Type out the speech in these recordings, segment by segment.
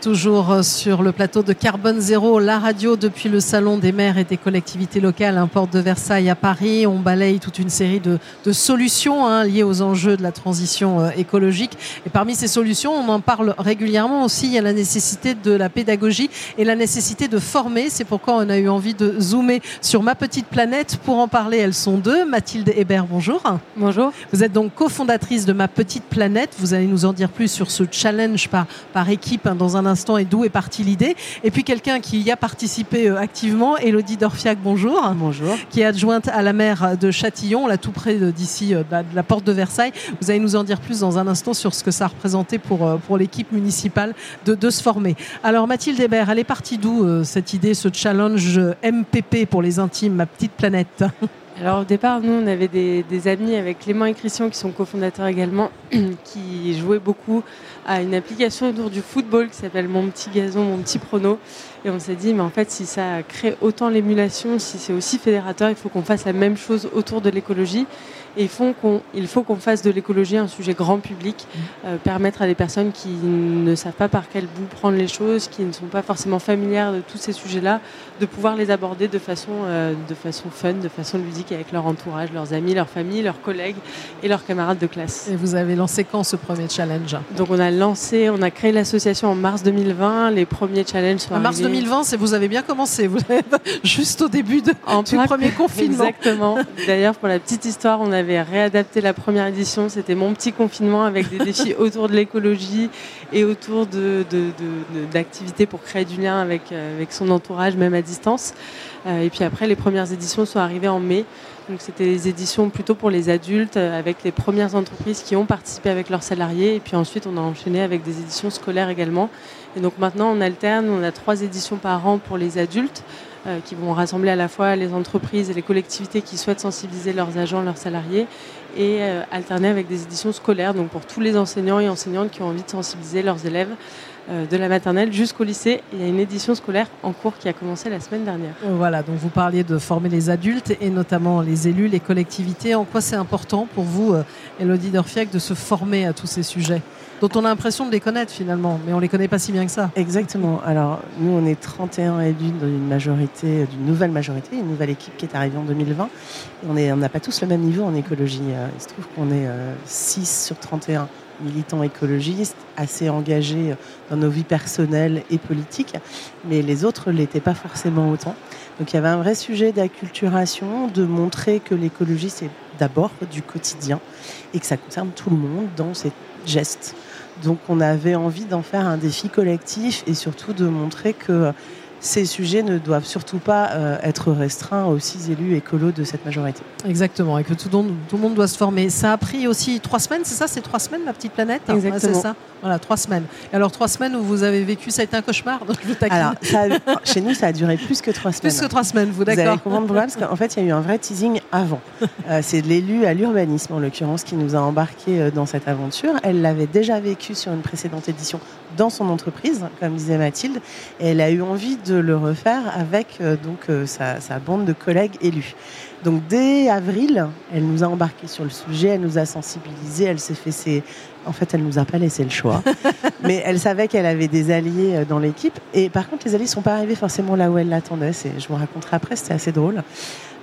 Toujours euh, sur le plateau de Carbone Zéro, la radio depuis le Salon des maires et des collectivités locales, un porte de Versailles à Paris. On balaye toute une série de, solutions hein, liées aux enjeux de la transition euh, écologique. Et parmi ces solutions, on en parle régulièrement aussi. Il y a la nécessité de la pédagogie et la nécessité de former. C'est pourquoi on a eu envie de zoomer sur ma petite planète. Pour en parler, elles sont deux. Mathilde Hébert, bonjour. Bonjour. Vous êtes donc cofondatrice de ma petite planète. Vous allez nous en dire plus sur ce challenge par, par équipe hein, dans un instant et d'où est partie l'idée. Et puis quelqu'un qui y a participé euh, activement, Elodie Dorfiac, bonjour. Bonjour. Qui est adjointe à la maire de Châtillon, là tout près d'ici, euh, bah, de la porte de Versailles. Vous allez nous en dire plus dans un instant sur ce que ça a représenté pour, euh, pour l'équipe municipale de, de, se former. Alors Mathilde Hébert, elle est partie d'où cette idée, ce challenge MPP pour les intimes, ma petite planète? Alors au départ, nous, on avait des, des amis avec Clément et Christian qui sont cofondateurs également, qui jouaient beaucoup à une application autour du football qui s'appelle Mon petit gazon, mon petit prono. Et on s'est dit, mais en fait, si ça crée autant l'émulation, si c'est aussi fédérateur, il faut qu'on fasse la même chose autour de l'écologie. Et il faut qu'on fasse de l'écologie un sujet grand public, mmh. euh, permettre à des personnes qui ne savent pas par quel bout prendre les choses, qui ne sont pas forcément familières de tous ces sujets-là, de pouvoir les aborder de façon, euh, de façon fun, de façon ludique avec leur entourage, leurs amis, leurs familles, leurs collègues et leurs camarades de classe. Et vous avez lancé quand ce premier challenge? Donc on a lancé, on a créé l'association en mars 2020. Les premiers challenges sont en mars 2020, c'est vous avez bien commencé. Vous êtes juste au début de, en du premier confinement. Exactement. D'ailleurs, pour la petite histoire, on avait réadapté la première édition. C'était mon petit confinement avec des défis autour de l'écologie et autour d'activités de, pour créer du lien avec, euh, avec son entourage, même à distance. Euh, et puis après, les premières éditions sont arrivées en mai. Donc c'était des éditions plutôt pour les adultes, euh, avec les premières entreprises qui ont participé avec leurs salariés. Et puis ensuite, on a enchaîné avec des éditions scolaires également. Et donc maintenant, on alterne, on a trois éditions par an pour les adultes. Euh, qui vont rassembler à la fois les entreprises et les collectivités qui souhaitent sensibiliser leurs agents, leurs salariés, et euh, alterner avec des éditions scolaires, donc pour tous les enseignants et enseignantes qui ont envie de sensibiliser leurs élèves de la maternelle jusqu'au lycée. Il y a une édition scolaire en cours qui a commencé la semaine dernière. Voilà, donc vous parliez de former les adultes et notamment les élus, les collectivités. En quoi c'est important pour vous, Elodie Dorfiac, de se former à tous ces sujets dont on a l'impression de les connaître finalement, mais on les connaît pas si bien que ça. Exactement. Alors nous, on est 31 élus d'une majorité, d'une nouvelle majorité, une nouvelle équipe qui est arrivée en 2020. on n'a pas tous le même niveau en écologie. Euh, il se trouve qu'on est 6 euh, sur 31 militants écologistes, assez engagés dans nos vies personnelles et politiques, mais les autres ne l'étaient pas forcément autant. Donc il y avait un vrai sujet d'acculturation, de montrer que l'écologie, c'est d'abord du quotidien et que ça concerne tout le monde dans ses gestes. Donc on avait envie d'en faire un défi collectif et surtout de montrer que ces sujets ne doivent surtout pas euh, être restreints aux six élus écolos de cette majorité. Exactement, et que tout, le monde doit se former. Ça a pris aussi trois semaines, c'est ça C'est trois semaines, ma petite planète Exactement. c'est ça Voilà, trois semaines. Et alors, trois semaines où vous avez vécu, ça a été un cauchemar donc je Alors, chez nous, ça a duré plus que trois semaines. Plus que trois semaines, vous, d'accord Vous allez parce qu'en fait, il y a eu un vrai teasing avant. Euh, c'est l'élu à l'urbanisme, en l'occurrence, qui nous a embarqués euh, dans cette aventure. Elle l'avait déjà vécu sur une précédente édition dans son entreprise, comme disait Mathilde, et elle a eu envie de le refaire avec euh, donc euh, sa, sa, bande de collègues élus. Donc dès avril, elle nous a embarqués sur le sujet, elle nous a sensibilisés, elle s'est fait ses... En fait, elle nous a pas laissé le choix, mais elle savait qu'elle avait des alliés euh, dans l'équipe. Et par contre, les alliés sont pas arrivés forcément là où elle l'attendait. Je vous raconterai après, c'était assez drôle.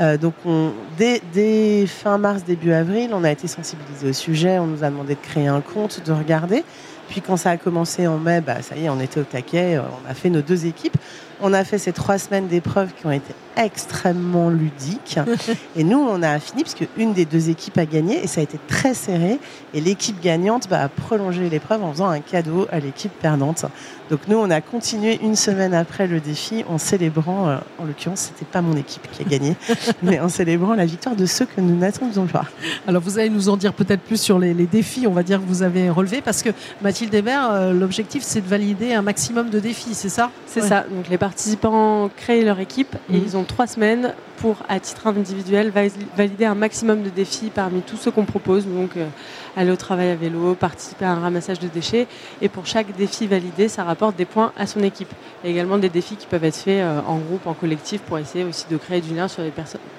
Euh, donc on, dès, dès, fin mars, début avril, on a été sensibilisés au sujet, on nous a demandé de créer un compte, de regarder. Puis quand ça a commencé en mai, bah, ça y est, on était au taquet, on a fait nos deux équipes. On a fait ces trois semaines d'épreuves qui ont été extrêmement ludiques. et nous, on a fini parce qu'une des deux équipes a gagné et ça a été très serré. Et l'équipe gagnante bah, a prolongé l'épreuve en faisant un cadeau à l'équipe perdante. Donc nous, on a continué une semaine après le défi en célébrant, euh, en l'occurrence, c'était pas mon équipe qui a gagné, mais en célébrant la victoire de ceux que nous n'attendions pas. Alors vous allez nous en dire peut-être plus sur les, défis, on va dire que vous avez relevés, parce que Mathilde Hébert, euh, l'objectif c'est de valider un maximum de défis, c'est ça? C'est ça. Donc les participants créent leur équipe et mhm. ils ont trois semaines pour, à titre individuel, valider un maximum de défis parmi tous ceux qu'on propose. Donc, euh, aller au travail à vélo, participer à un ramassage de déchets. Et pour chaque défi validé, ça rapporte des points à son équipe. Il y a également des défis qui peuvent être faits euh, en groupe, en collectif, pour essayer aussi de créer du lien sur les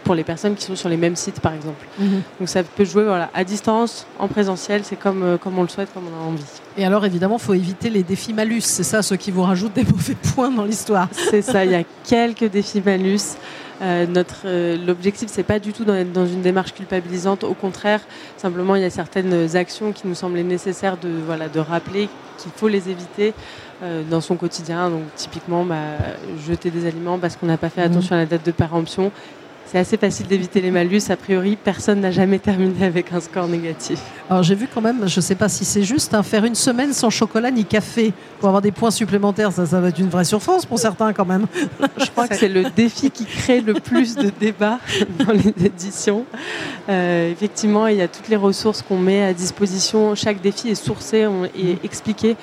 pour les personnes qui sont sur les mêmes sites, par exemple. Mhm. Donc, ça peut jouer voilà, à distance, en présentiel, c'est comme, euh, comme on le souhaite, comme on a envie. Et alors, évidemment, il faut éviter les défis malus. C'est ça, ceux qui vous rajoutent des mauvais points dans l'histoire. C'est ça, il y a quelques défis malus. Euh, notre euh, l'objectif c'est pas du tout d'être dans une démarche culpabilisante. Au contraire, simplement il y a certaines actions qui nous semblaient nécessaires de voilà de rappeler qu'il faut les éviter euh, dans son quotidien. Donc typiquement bah, jeter des aliments parce qu'on n'a pas fait mmh. attention à la date de péremption c'est assez facile d'éviter les malus. A priori, personne n'a jamais terminé avec un score négatif. Alors j'ai vu quand même, je ne sais pas si c'est juste, hein, faire une semaine sans chocolat ni café pour avoir des points supplémentaires, ça, ça va être une vraie surface pour certains quand même. Je crois que c'est le défi qui crée le plus de débats dans les éditions. Euh, effectivement, il y a toutes les ressources qu'on met à disposition. Chaque défi est sourcé et expliqué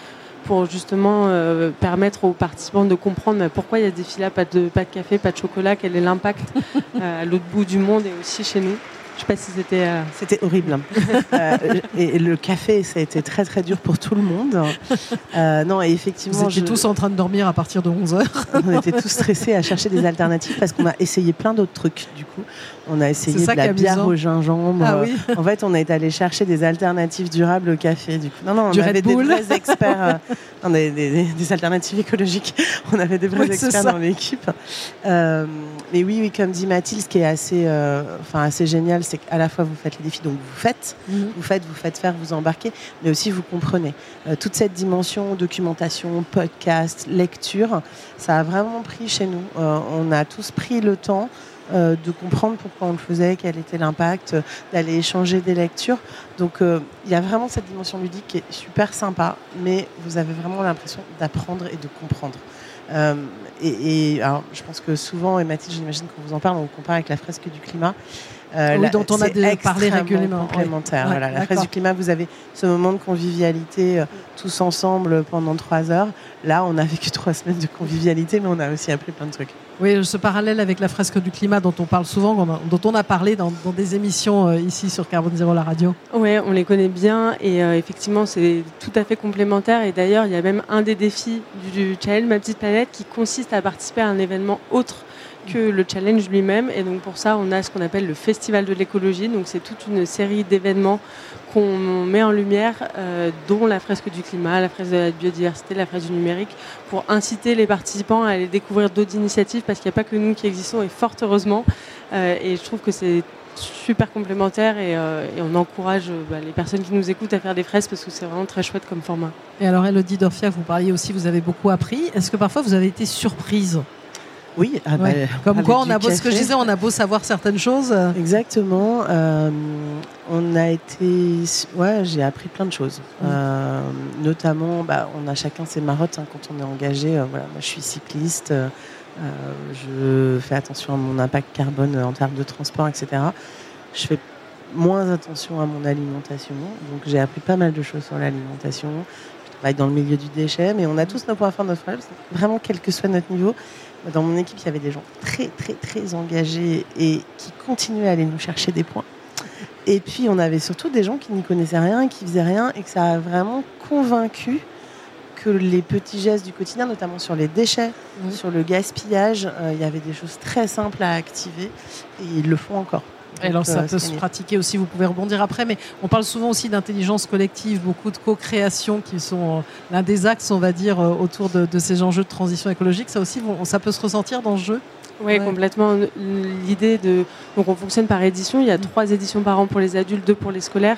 pour justement euh, permettre aux participants de comprendre pourquoi il y a des filets, pas de, pas de café, pas de chocolat, quel est l'impact euh, à l'autre bout du monde et aussi chez nous. Je sais pas si c'était. Euh, c'était horrible. Hein. et, le café, ça a été très très dur pour tout le monde. non, et effectivement. Vous étiez tous en train de dormir à partir de 11 h On était tous stressés à chercher des alternatives parce qu'on a essayé plein d'autres trucs. Du coup, on a essayé de la bière au gingembre. Ah en fait, on est allé chercher des alternatives durables au café. Du coup, non, non, on avait des vrais experts, euh, des, alternatives écologiques. On avait des vrais experts dans l'équipe. Euh, mais oui, oui, comme dit Mathilde, ce qui est assez, euh, enfin, assez génial, c'est qu'à la fois vous faites les défis, donc vous faites, mhm. vous faites, vous faites faire, vous embarquez, mais aussi vous comprenez. toute cette dimension documentation, podcast, lecture, ça a vraiment pris chez nous. on a tous pris le temps euh, de comprendre pourquoi on le faisait, quel était l'impact, euh, d'aller échanger des lectures. Donc euh, il y a vraiment cette dimension ludique qui est super sympa, mais vous avez vraiment l'impression d'apprendre et de comprendre. et, alors, je pense que souvent, et Mathilde, j'imagine qu'on vous en parle, on compare avec la fresque du climat. Oui, dont on a parlé régulièrement. Complémentaire. voilà, la fresque du climat, vous avez ce moment de convivialité tous ensemble pendant trois heures. Là, on a vécu trois semaines de convivialité, mais on a aussi appris plein de trucs. Oui, ce parallèle avec la fresque du climat dont on parle souvent, dont on a parlé dans, des émissions euh, ici sur Carbone Zéro, la radio. Oui, on les connaît bien et euh, effectivement, c'est tout à fait complémentaire. Et d'ailleurs, il y a même un des défis du, challenge Ma Petite Planète qui consiste à participer à un événement autre le challenge lui-même. Et donc pour ça, on a ce qu'on appelle le Festival de l'écologie. Donc c'est toute une série d'événements qu'on met en lumière, euh, dont la fresque du climat, la fresque de la biodiversité, la fresque du numérique, pour inciter les participants à aller découvrir d'autres initiatives, parce qu'il n'y a pas que nous qui existons, et fort heureusement. Euh, et je trouve que c'est super complémentaire et, euh, on encourage bah, les personnes qui nous écoutent à faire des fresques parce que c'est vraiment très chouette comme format. Et alors Elodie Dorfia, vous parliez aussi, vous avez beaucoup appris. Est-ce que parfois vous avez été surprise? Oui, ah bah, comme quoi, on a beau, ce que je disais, on a beau savoir certaines choses. Exactement. Euh, on a été, ouais, j'ai appris plein de choses. Euh, notamment, bah, on a chacun ses marottes hein, quand on est engagé. Euh, voilà, moi, je suis cycliste. je fais attention à mon impact carbone en termes de transport, etc. Je fais moins attention à mon alimentation. Donc, j'ai appris pas mal de choses sur l'alimentation. Je travaille dans le milieu du déchet, mais on a tous nos points forts, nos faibles. Vraiment, quel que soit notre niveau. Dans mon équipe, il y avait des gens très, très, très engagés et qui continuaient à aller nous chercher des points. Et puis, on avait surtout des gens qui n'y connaissaient rien, qui faisaient rien, et que ça a vraiment convaincu que les petits gestes du quotidien, notamment sur les déchets, sur le gaspillage, euh, il y avait des choses très simples à activer, et ils le font encore. Et alors ça peut se pratiquer aussi, vous pouvez rebondir après, mais on parle souvent aussi d'intelligence collective, beaucoup de co-création qui sont euh, l'un des axes, on va dire, euh, autour de, ces enjeux de transition écologique. Ça aussi, ça peut se ressentir dans le jeu? Oui, complètement. L'idée de. Donc, on fonctionne par édition. Il y a mm. trois éditions par an pour les adultes, deux pour les scolaires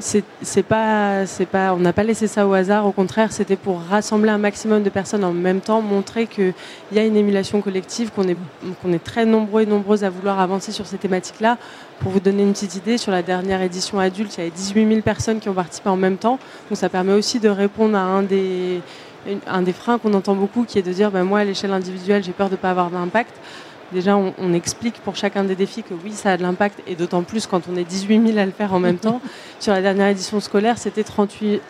c'est pas c'est pas on n'a pas laissé ça au hasard. Au contraire c'était pour rassembler un maximum de personnes en même temps montrer qu'il y a une émulation collective qu'on est qu'on est très nombreux et nombreuses à vouloir avancer sur ces thématiques là pour vous donner une petite idée sur la dernière édition adulte il y avait 18 000 personnes qui ont participé en même temps. Donc ça permet aussi de répondre à un des un des freins qu'on entend beaucoup qui est de dire ben moi à l'échelle individuelle j'ai peur de ne pas avoir d'impact déjà on, explique pour chacun des défis que oui, ça a de l'impact, et d'autant plus quand on est 18 000 à le faire en même temps. Sur la dernière édition scolaire, c'était 30 000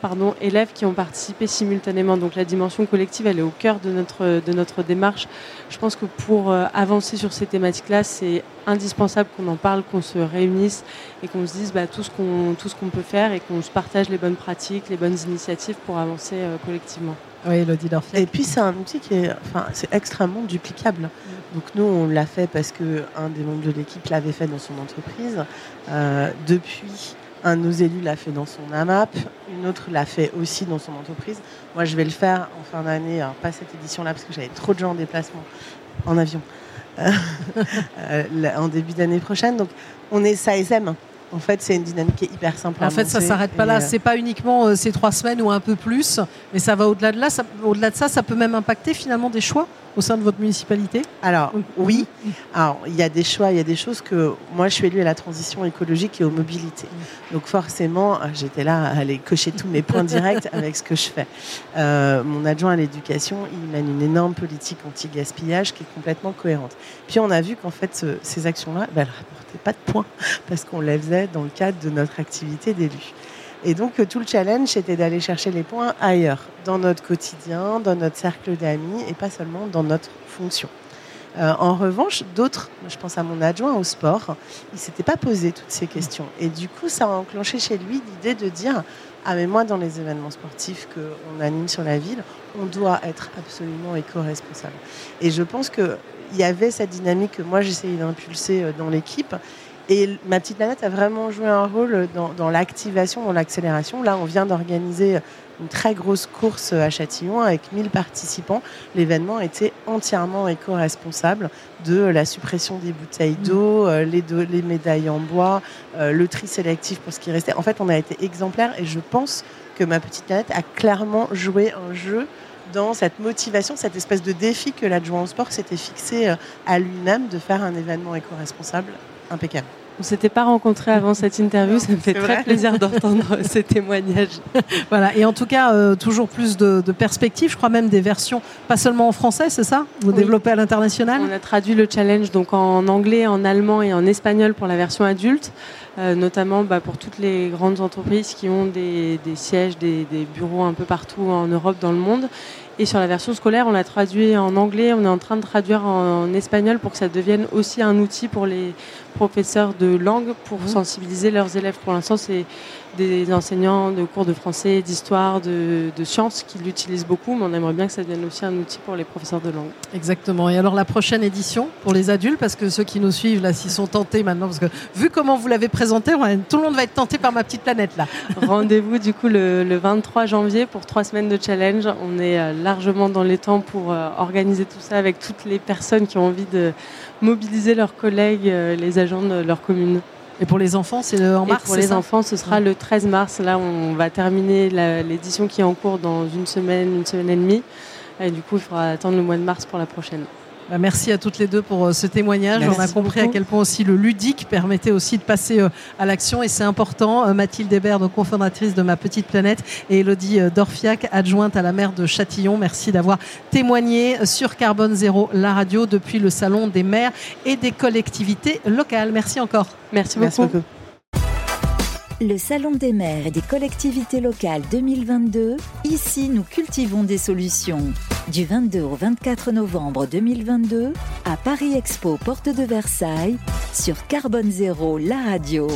pardon, élèves qui ont participé simultanément. Donc la dimension collective, elle est au cœur de notre, de notre démarche. Je pense que pour euh, avancer sur ces thématiques-là, c'est indispensable qu'on en parle, qu'on se réunisse et qu'on se dise bah, tout ce qu'on peut faire et qu'on se partage les bonnes pratiques, les bonnes initiatives pour avancer euh, collectivement. Oui, Elodie Et puis c'est un outil qui est, enfin, c'est extrêmement duplicable. Donc nous, on l'a fait parce que un des membres de l'équipe l'avait fait dans son entreprise. Euh, depuis, un de nos élus l'a fait dans son AMAP, une autre l'a fait aussi dans son entreprise. Moi, je vais le faire en fin d'année, pas cette édition-là parce que j'avais trop de gens en déplacement en avion euh, en début d'année prochaine. Donc, on est SASM. En fait, c'est une dynamique qui est hyper simple. En fait, ça s'arrête pas là. Euh, c'est pas uniquement euh, ces trois semaines ou un peu plus, mais ça va au-delà de là. Au-delà de ça, ça peut même impacter finalement des choix au sein de votre municipalité Alors oui, alors il y a des choix, il y a des choses que moi je suis élue à la transition écologique et aux mobilités. Donc forcément, euh, j'étais là à aller cocher tous mes points directs avec ce que je fais. mon adjoint à l'éducation, il mène une énorme politique anti-gaspillage qui est complètement cohérente. Puis on a vu qu'en fait ces actions-là, ben, pas de points parce qu'on les faisait dans le cadre de notre activité d'élu. Et donc tout le challenge, c'était d'aller chercher les points ailleurs, dans notre quotidien, dans notre cercle d'amis et pas seulement dans notre fonction. Euh, en revanche, d'autres, je pense à mon adjoint au sport, il s'était pas posé toutes ces questions. Et du coup, ça a enclenché chez lui l'idée de dire ah mais moi dans les événements sportifs qu'on anime sur la ville, on doit être absolument éco-responsable. Et je pense que il y avait cette dynamique que moi j'essayais d'impulser euh, dans l'équipe. Et ma petite planète a vraiment joué un rôle dans, dans l'activation, dans l'accélération. Là, on vient d'organiser une très grosse course à Châtillon avec 1000 participants. L'événement était entièrement éco-responsable de la suppression des bouteilles d'eau, euh, les, les, médailles en bois, euh, le tri sélectif pour ce qui restait. En fait, on a été exemplaire et je pense que ma petite planète a clairement joué un jeu dans cette motivation, cette espèce de défi que l'adjoint au sport s'était fixé euh, à lui-même de faire un événement éco-responsable impeccable. On ne s'était pas rencontrés avant cette interview, ça me fait très plaisir d'entendre ces témoignages. Voilà, et en tout cas, euh, toujours plus de, perspectives, je crois même des versions, pas seulement en français, c'est ça? Vous développez à l'international? On a traduit le challenge donc en anglais, en allemand et en espagnol pour la version adulte. Euh, notamment bah, pour toutes les grandes entreprises qui ont des, sièges, des, bureaux un peu partout en Europe, dans le monde. Et sur la version scolaire, on l'a traduit en anglais, on est en train de traduire en, espagnol pour que ça devienne aussi un outil pour les professeurs de langue pour mmh. sensibiliser leurs élèves. Pour l'instant, c'est des enseignants de cours de français, d'histoire, de, sciences qui l'utilisent beaucoup, mais on aimerait bien que ça devienne aussi un outil pour les professeurs de langue. Exactement. Et alors la prochaine édition pour les adultes, parce que ceux qui nous suivent là, s'ils sont tentés maintenant, parce que vu comment vous l'avez présenté, tout le monde va être tenté par ma petite planète là. Rendez-vous du coup le, 23 janvier pour trois semaines de challenge. On est euh, largement dans les temps pour euh, organiser tout ça avec toutes les personnes qui ont envie de mobiliser leurs collègues, euh, les agents de leur commune. Et pour les enfants, c'est en mars Pour les enfants, ce sera le 13 mars. Là, on va terminer l'édition qui est en cours dans une semaine, une semaine et demie. Et du coup, il faudra attendre le mois de mars pour la prochaine. Bah, merci à toutes les deux pour euh, ce témoignage. On a compris à quel point aussi le ludique permettait aussi de passer euh, à l'action et c'est important. Euh, Mathilde Hébert, donc cofondatrice de Ma Petite Planète, et Elodie Dorfiac, adjointe à la maire de Châtillon. Merci d'avoir témoigné sur Carbone Zéro, la radio, depuis le Salon des maires et des collectivités locales. Merci encore. Merci beaucoup. Le Salon des maires et des collectivités locales 2022, ici nous cultivons des solutions. Du 22 au 24 novembre 2022, à Paris Expo, porte de Versailles, sur Carbone Zéro, la radio.